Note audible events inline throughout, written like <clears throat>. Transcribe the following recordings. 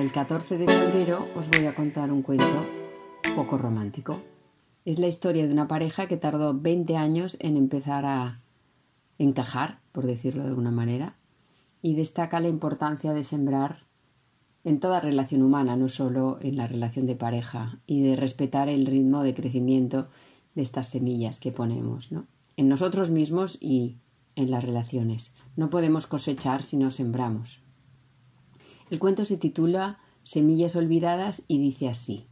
El 14 de febrero os voy a contar un cuento poco romántico. Es la historia de una pareja que tardó 20 años en empezar a encajar, por decirlo de alguna manera, y destaca la importancia de sembrar en toda relación humana, no solo en la relación de pareja, y de respetar el ritmo de crecimiento de estas semillas que ponemos, ¿no? En nosotros mismos y en las relaciones. No podemos cosechar si no sembramos. El cuento se titula Semillas olvidadas y dice así.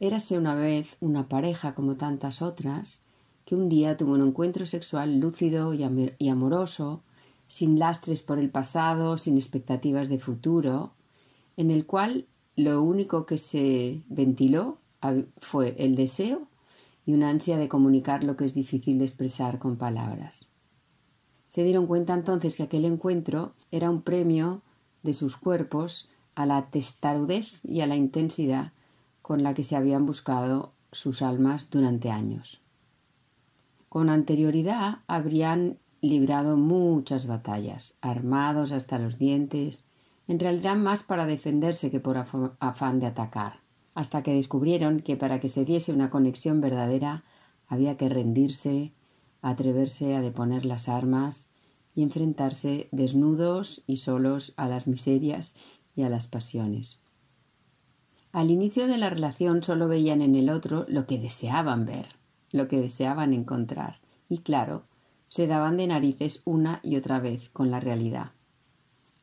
Érase una vez una pareja como tantas otras, que un día tuvo un encuentro sexual lúcido y amoroso, sin lastres por el pasado, sin expectativas de futuro, en el cual lo único que se ventiló fue el deseo y una ansia de comunicar lo que es difícil de expresar con palabras. Se dieron cuenta entonces que aquel encuentro era un premio de sus cuerpos a la testarudez y a la intensidad con la que se habían buscado sus almas durante años. Con anterioridad habrían librado muchas batallas, armados hasta los dientes, en realidad más para defenderse que por afán de atacar, hasta que descubrieron que para que se diese una conexión verdadera había que rendirse, atreverse a deponer las armas y enfrentarse desnudos y solos a las miserias y a las pasiones. Al inicio de la relación solo veían en el otro lo que deseaban ver, lo que deseaban encontrar, y claro, se daban de narices una y otra vez con la realidad,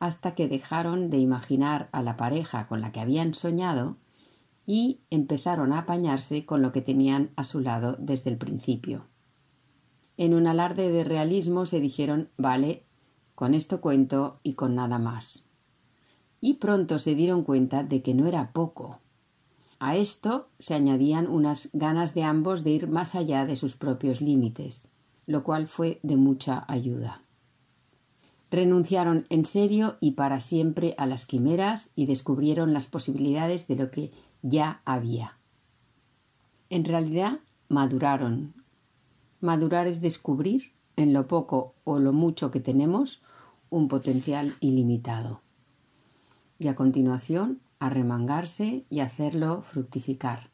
hasta que dejaron de imaginar a la pareja con la que habían soñado y empezaron a apañarse con lo que tenían a su lado desde el principio. En un alarde de realismo se dijeron vale, con esto cuento y con nada más. Y pronto se dieron cuenta de que no era poco, a esto se añadían unas ganas de ambos de ir más allá de sus propios límites, lo cual fue de mucha ayuda. Renunciaron en serio y para siempre a las quimeras y descubrieron las posibilidades de lo que ya había. En realidad, maduraron. Madurar es descubrir, en lo poco o lo mucho que tenemos, un potencial ilimitado. Y a continuación, arremangarse y hacerlo fructificar,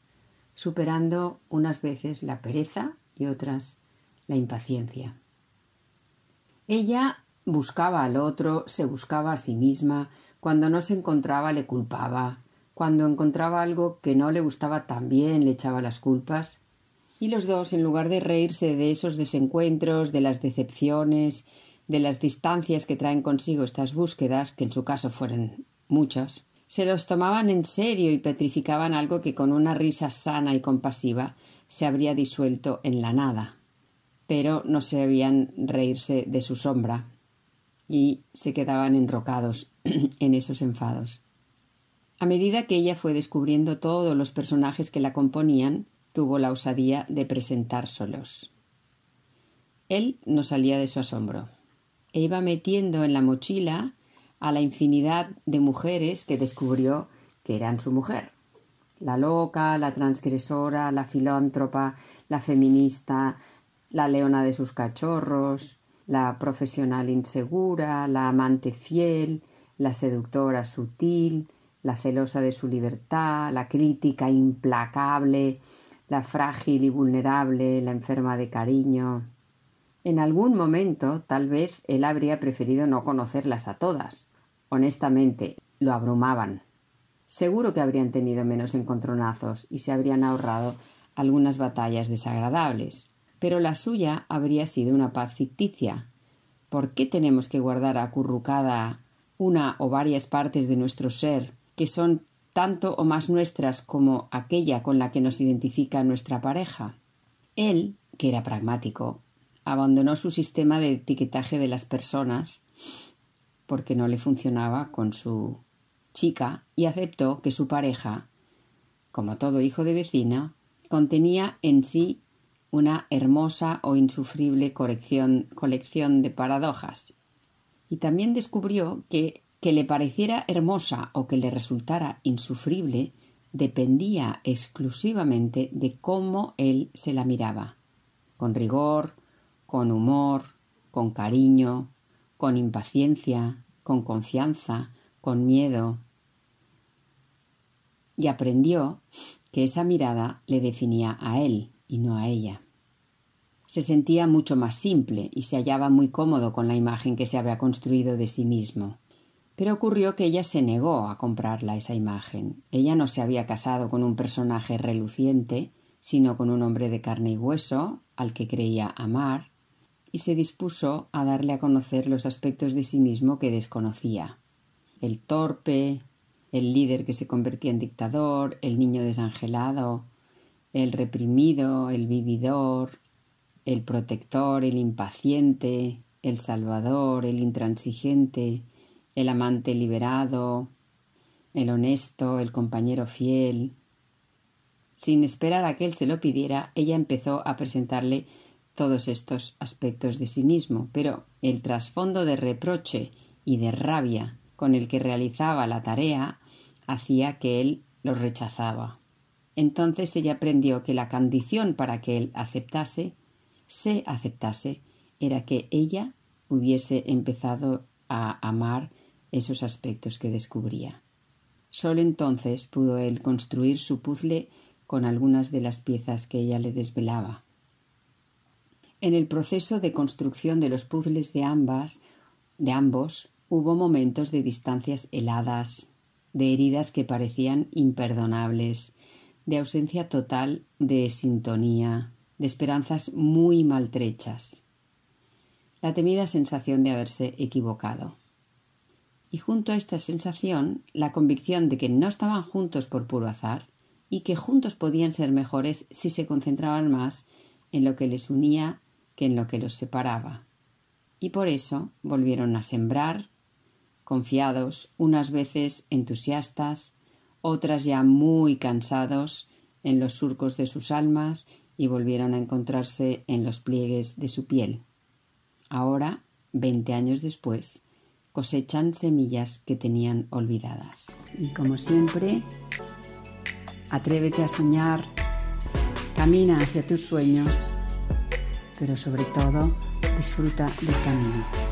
superando unas veces la pereza y otras la impaciencia. Ella buscaba al otro, se buscaba a sí misma, cuando no se encontraba le culpaba, cuando encontraba algo que no le gustaba también le echaba las culpas, y los dos, en lugar de reírse de esos desencuentros, de las decepciones, de las distancias que traen consigo estas búsquedas, que en su caso fueron muchas, se los tomaban en serio y petrificaban algo que con una risa sana y compasiva se habría disuelto en la nada. Pero no se habían reírse de su sombra y se quedaban enrocados <clears throat> en esos enfados. A medida que ella fue descubriendo todos los personajes que la componían, tuvo la osadía de presentárselos. Él no salía de su asombro. E iba metiendo en la mochila a la infinidad de mujeres que descubrió que eran su mujer. La loca, la transgresora, la filántropa, la feminista, la leona de sus cachorros, la profesional insegura, la amante fiel, la seductora sutil, la celosa de su libertad, la crítica implacable, la frágil y vulnerable, la enferma de cariño. En algún momento, tal vez, él habría preferido no conocerlas a todas, honestamente, lo abrumaban. Seguro que habrían tenido menos encontronazos y se habrían ahorrado algunas batallas desagradables, pero la suya habría sido una paz ficticia. ¿Por qué tenemos que guardar acurrucada una o varias partes de nuestro ser que son tanto o más nuestras como aquella con la que nos identifica nuestra pareja? Él que era pragmático, abandonó su sistema de etiquetaje de las personas porque no le funcionaba con su chica y aceptó que su pareja, como todo hijo de vecina, contenía en sí una hermosa o insufrible colección, colección de paradojas. Y también descubrió que que le pareciera hermosa o que le resultara insufrible dependía exclusivamente de cómo él se la miraba, con rigor, con humor, con cariño, con impaciencia, con confianza, con miedo. Y aprendió que esa mirada le definía a él y no a ella. Se sentía mucho más simple y se hallaba muy cómodo con la imagen que se había construido de sí mismo. Pero ocurrió que ella se negó a comprarla esa imagen. Ella no se había casado con un personaje reluciente, sino con un hombre de carne y hueso, al que creía amar, y se dispuso a darle a conocer los aspectos de sí mismo que desconocía. El torpe, el líder que se convertía en dictador, el niño desangelado, el reprimido, el vividor, el protector, el impaciente, el salvador, el intransigente, el amante liberado, el honesto, el compañero fiel. Sin esperar a que él se lo pidiera, ella empezó a presentarle todos estos aspectos de sí mismo, pero el trasfondo de reproche y de rabia con el que realizaba la tarea hacía que él los rechazaba. Entonces ella aprendió que la condición para que él aceptase, se aceptase, era que ella hubiese empezado a amar esos aspectos que descubría. Solo entonces pudo él construir su puzzle con algunas de las piezas que ella le desvelaba. En el proceso de construcción de los puzzles de ambas, de ambos, hubo momentos de distancias heladas, de heridas que parecían imperdonables, de ausencia total de sintonía, de esperanzas muy maltrechas. La temida sensación de haberse equivocado y junto a esta sensación la convicción de que no estaban juntos por puro azar y que juntos podían ser mejores si se concentraban más en lo que les unía que en lo que los separaba. Y por eso volvieron a sembrar, confiados, unas veces entusiastas, otras ya muy cansados en los surcos de sus almas y volvieron a encontrarse en los pliegues de su piel. Ahora, veinte años después, cosechan semillas que tenían olvidadas. Y como siempre, atrévete a soñar, camina hacia tus sueños, pero sobre todo disfruta del camino.